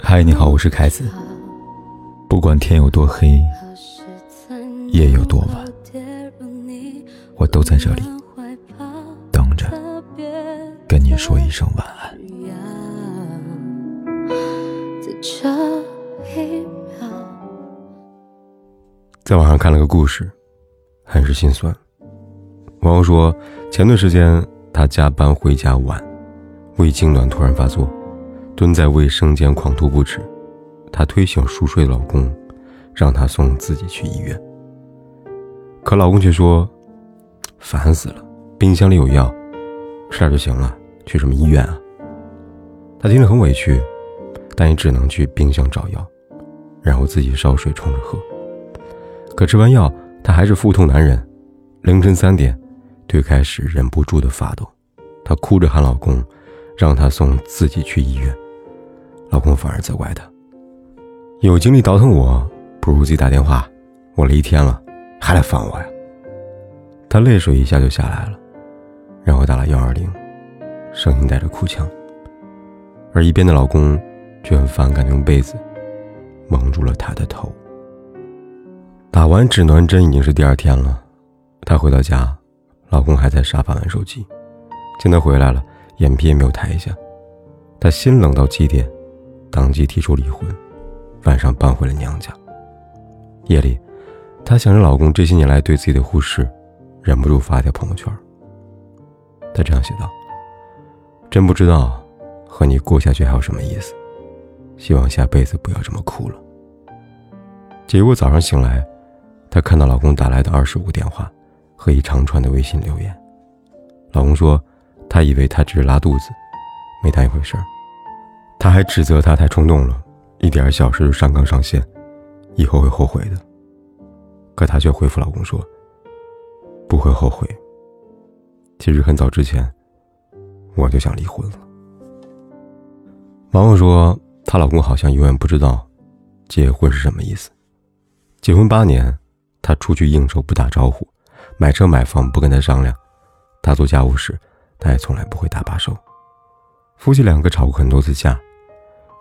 嗨，你好，我是凯子。不管天有多黑，夜有多晚，我都在这里等着跟你说一声晚安。在网上看了个故事，很是心酸。网友说，前段时间他加班回家晚，胃痉挛突然发作，蹲在卫生间狂吐不止。她推醒熟睡的老公，让他送自己去医院。可老公却说：“烦死了，冰箱里有药，吃点就行了，去什么医院啊？”她听着很委屈，但也只能去冰箱找药，然后自己烧水冲着喝。可吃完药，她还是腹痛难忍，凌晨三点。腿开始忍不住的发抖，她哭着喊老公，让他送自己去医院。老公反而责怪她：“有精力倒腾我，不如自己打电话。我了一天了，还来烦我呀？”她泪水一下就下来了，然后打了幺二零，声音带着哭腔。而一边的老公却很反感用被子蒙住了她的头。打完止暖针已经是第二天了，她回到家。老公还在沙发玩手机，见她回来了，眼皮也没有抬一下。她心冷到极点，当即提出离婚，晚上搬回了娘家。夜里，她想着老公这些年来对自己的忽视，忍不住发条朋友圈。她这样写道：“真不知道和你过下去还有什么意思，希望下辈子不要这么哭了。”结果早上醒来，她看到老公打来的二十五个电话。和一长串的微信留言，老公说，他以为她只是拉肚子，没当一回事儿。他还指责她太冲动了，一点小事就上纲上线，以后会后悔的。可她却回复老公说，不会后悔。其实很早之前，我就想离婚了。网友说，她老公好像永远不知道，结婚是什么意思。结婚八年，他出去应酬不打招呼。买车买房不跟他商量，他做家务时，他也从来不会搭把手。夫妻两个吵过很多次架，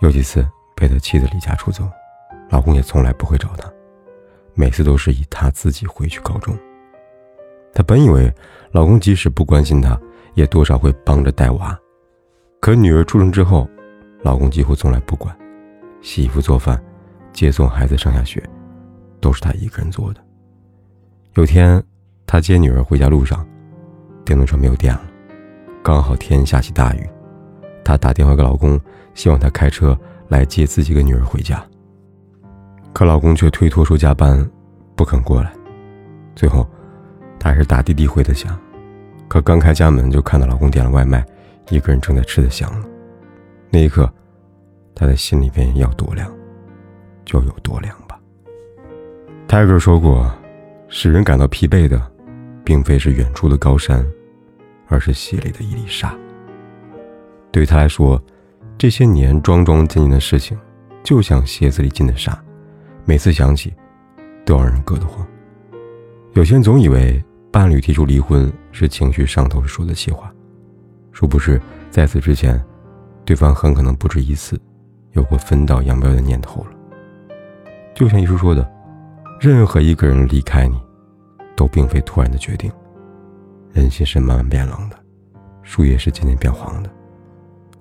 有几次被他气得离家出走，老公也从来不会找他，每次都是以他自己回去告终。她本以为老公即使不关心她，也多少会帮着带娃，可女儿出生之后，老公几乎从来不管，洗衣服、做饭、接送孩子上下学，都是他一个人做的。有天。她接女儿回家路上，电动车没有电了，刚好天下起大雨。她打电话给老公，希望他开车来接自己跟女儿回家。可老公却推脱说加班，不肯过来。最后，她还是打滴滴回的家。可刚开家门，就看到老公点了外卖，一个人正在吃的香了。那一刻，她的心里边要多凉，就有多凉吧。泰戈尔说过：“使人感到疲惫的。”并非是远处的高山，而是鞋里的一粒沙。对于他来说，这些年桩桩件件的事情，就像鞋子里进的沙，每次想起，都让人硌得慌。有些人总以为伴侣提出离婚是情绪上头说的气话，殊不知在此之前，对方很可能不止一次有过分道扬镳的念头了。就像一书说的，任何一个人离开你。都并非突然的决定，人心是慢慢变冷的，树叶是渐渐变黄的，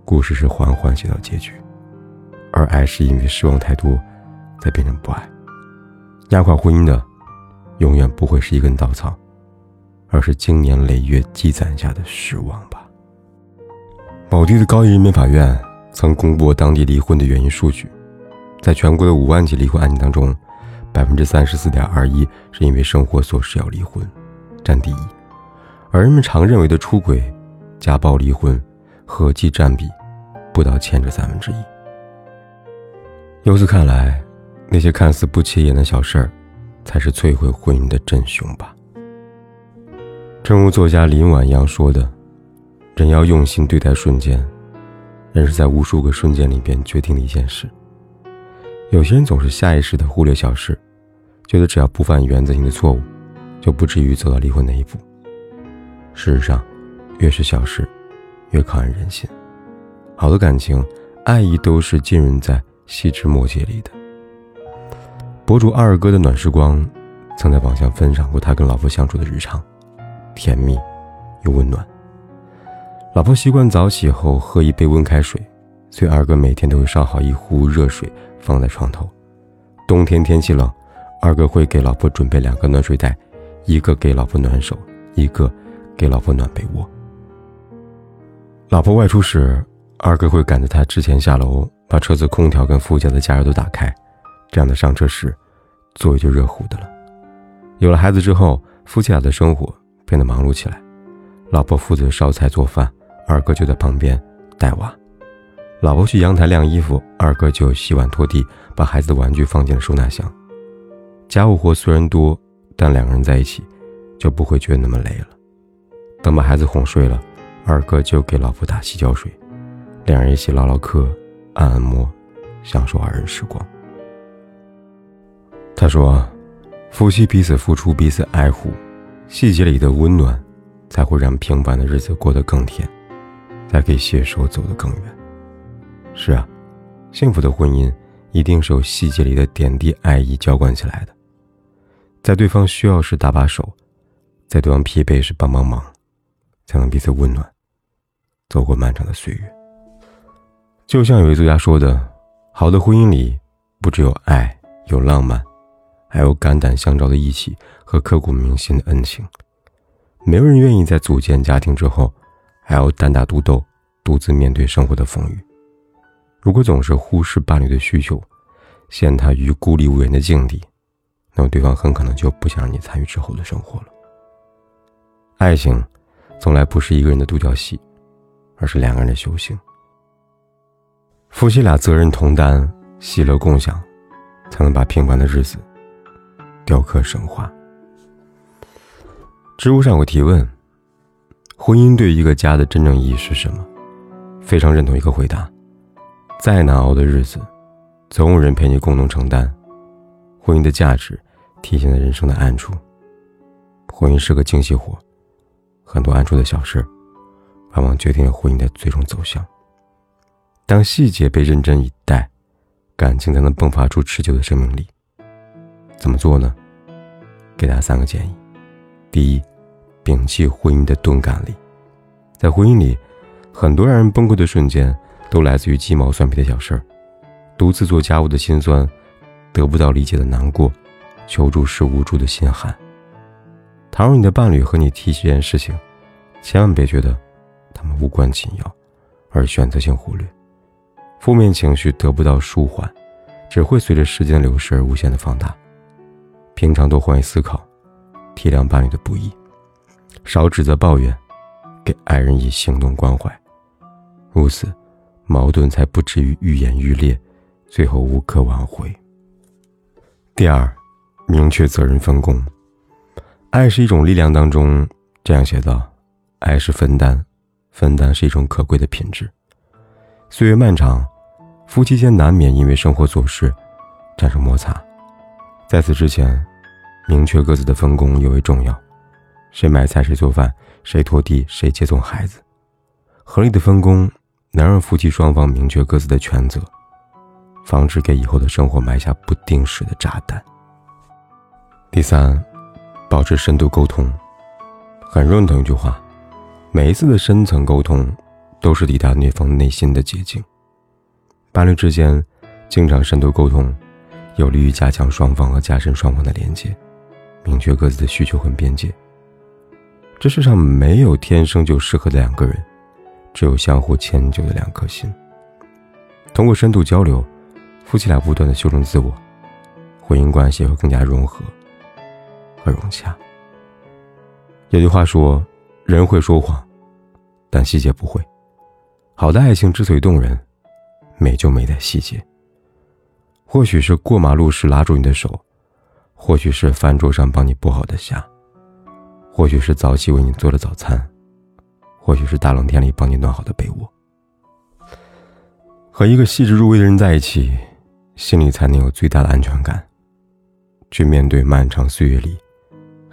故事是缓缓写到结局，而爱是因为失望太多，才变成不爱。压垮婚姻的，永远不会是一根稻草，而是经年累月积攒下的失望吧。某地的高级人民法院曾公布当地离婚的原因数据，在全国的五万起离婚案件当中。百分之三十四点二一是因为生活琐事要离婚，占第一，而人们常认为的出轨、家暴、离婚，合计占比不到前者三分之一。由此看来，那些看似不起眼的小事儿，才是摧毁婚姻的真凶吧。正如作家林婉阳说的：“人要用心对待瞬间，人是在无数个瞬间里边决定的一件事。有些人总是下意识的忽略小事。”觉得只要不犯原则性的错误，就不至于走到离婚那一步。事实上，越是小事，越考验人心。好的感情，爱意都是浸润在细枝末节里的。博主二哥的暖时光，曾在网上分享过他跟老婆相处的日常，甜蜜又温暖。老婆习惯早起后喝一杯温开水，所以二哥每天都会烧好一壶热水放在床头。冬天天气冷，二哥会给老婆准备两个暖水袋，一个给老婆暖手，一个给老婆暖被窝。老婆外出时，二哥会赶在她之前下楼，把车子空调跟副驾的加热都打开。这样的上车时，座位就热乎的了。有了孩子之后，夫妻俩的生活变得忙碌起来。老婆负责烧菜做饭，二哥就在旁边带娃。老婆去阳台晾衣服，二哥就洗碗拖地，把孩子的玩具放进了收纳箱。家务活虽然多，但两个人在一起，就不会觉得那么累了。等把孩子哄睡了，二哥就给老婆打洗脚水，两人一起唠唠嗑，按按摩，享受二人时光。他说：“夫妻彼此付出，彼此爱护，细节里的温暖，才会让平凡的日子过得更甜，才可以携手走得更远。”是啊，幸福的婚姻一定是由细节里的点滴爱意浇灌起来的，在对方需要时搭把手，在对方疲惫时帮帮忙，才能彼此温暖，走过漫长的岁月。就像有位作家说的：“好的婚姻里，不只有爱，有浪漫。”还有肝胆相照的义气和刻骨铭心的恩情，没有人愿意在组建家庭之后，还要单打独斗，独自面对生活的风雨。如果总是忽视伴侣的需求，陷他于孤立无援的境地，那么对方很可能就不想让你参与之后的生活了。爱情，从来不是一个人的独角戏，而是两个人的修行。夫妻俩责任同担，喜乐共享，才能把平凡的日子。雕刻神话。知乎上有个提问：婚姻对一个家的真正意义是什么？非常认同一个回答：再难熬的日子，总有人陪你共同承担。婚姻的价值体现在人生的暗处。婚姻是个精细活，很多暗处的小事，往往决定了婚姻的最终走向。当细节被认真以待，感情才能迸发出持久的生命力。怎么做呢？给大家三个建议：第一，摒弃婚姻的钝感力。在婚姻里，很多让人崩溃的瞬间都来自于鸡毛蒜皮的小事儿，独自做家务的心酸，得不到理解的难过，求助时无助的心寒。倘若你的伴侣和你提起这件事情，千万别觉得他们无关紧要，而选择性忽略。负面情绪得不到舒缓，只会随着时间流逝而无限的放大。平常多换位思考，体谅伴侣的不易，少指责抱怨，给爱人以行动关怀，如此，矛盾才不至于愈演愈烈，最后无可挽回。第二，明确责任分工。爱是一种力量当中这样写道：爱是分担，分担是一种可贵的品质。岁月漫长，夫妻间难免因为生活琐事产生摩擦。在此之前，明确各自的分工尤为重要。谁买菜，谁做饭，谁拖地，谁接送孩子。合理的分工能让夫妻双方明确各自的权责，防止给以后的生活埋下不定时的炸弹。第三，保持深度沟通。很认同一句话：每一次的深层沟通，都是抵达对方内心的捷径。伴侣之间经常深度沟通。有利于加强双方和加深双方的连接，明确各自的需求和边界。这世上没有天生就适合的两个人，只有相互迁就的两颗心。通过深度交流，夫妻俩不断的修正自我，婚姻关系会更加融合和融洽。有句话说：“人会说谎，但细节不会。”好的爱情之所以动人，美就美在细节。或许是过马路时拉住你的手，或许是饭桌上帮你剥好的虾，或许是早起为你做的早餐，或许是大冷天里帮你暖好的被窝。和一个细致入微的人在一起，心里才能有最大的安全感，去面对漫长岁月里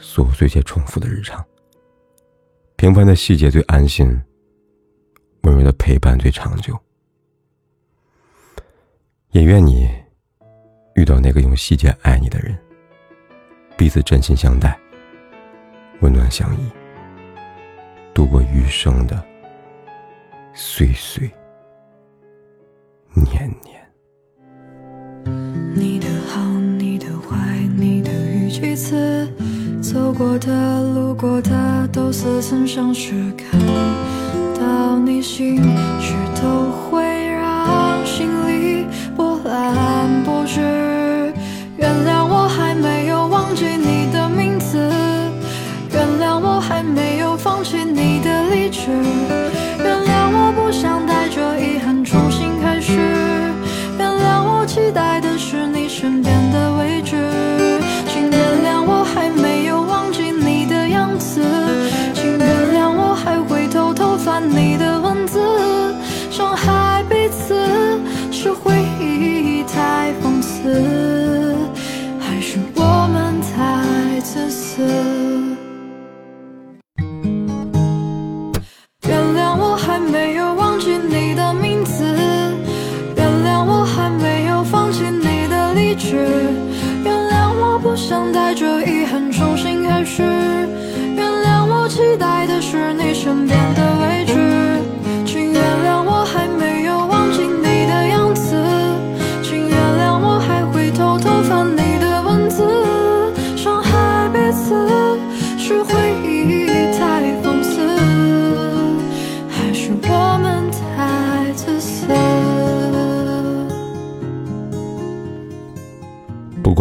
琐碎且重复的日常。平凡的细节最安心，温柔的陪伴最长久。也愿你遇到那个用细节爱你的人，彼此真心相待，温暖相依，度过余生的岁岁年年。你的好，你的坏，你的语气词，走过的、路过的，都似曾相识。看到你心事，都会让心里波澜不止。你的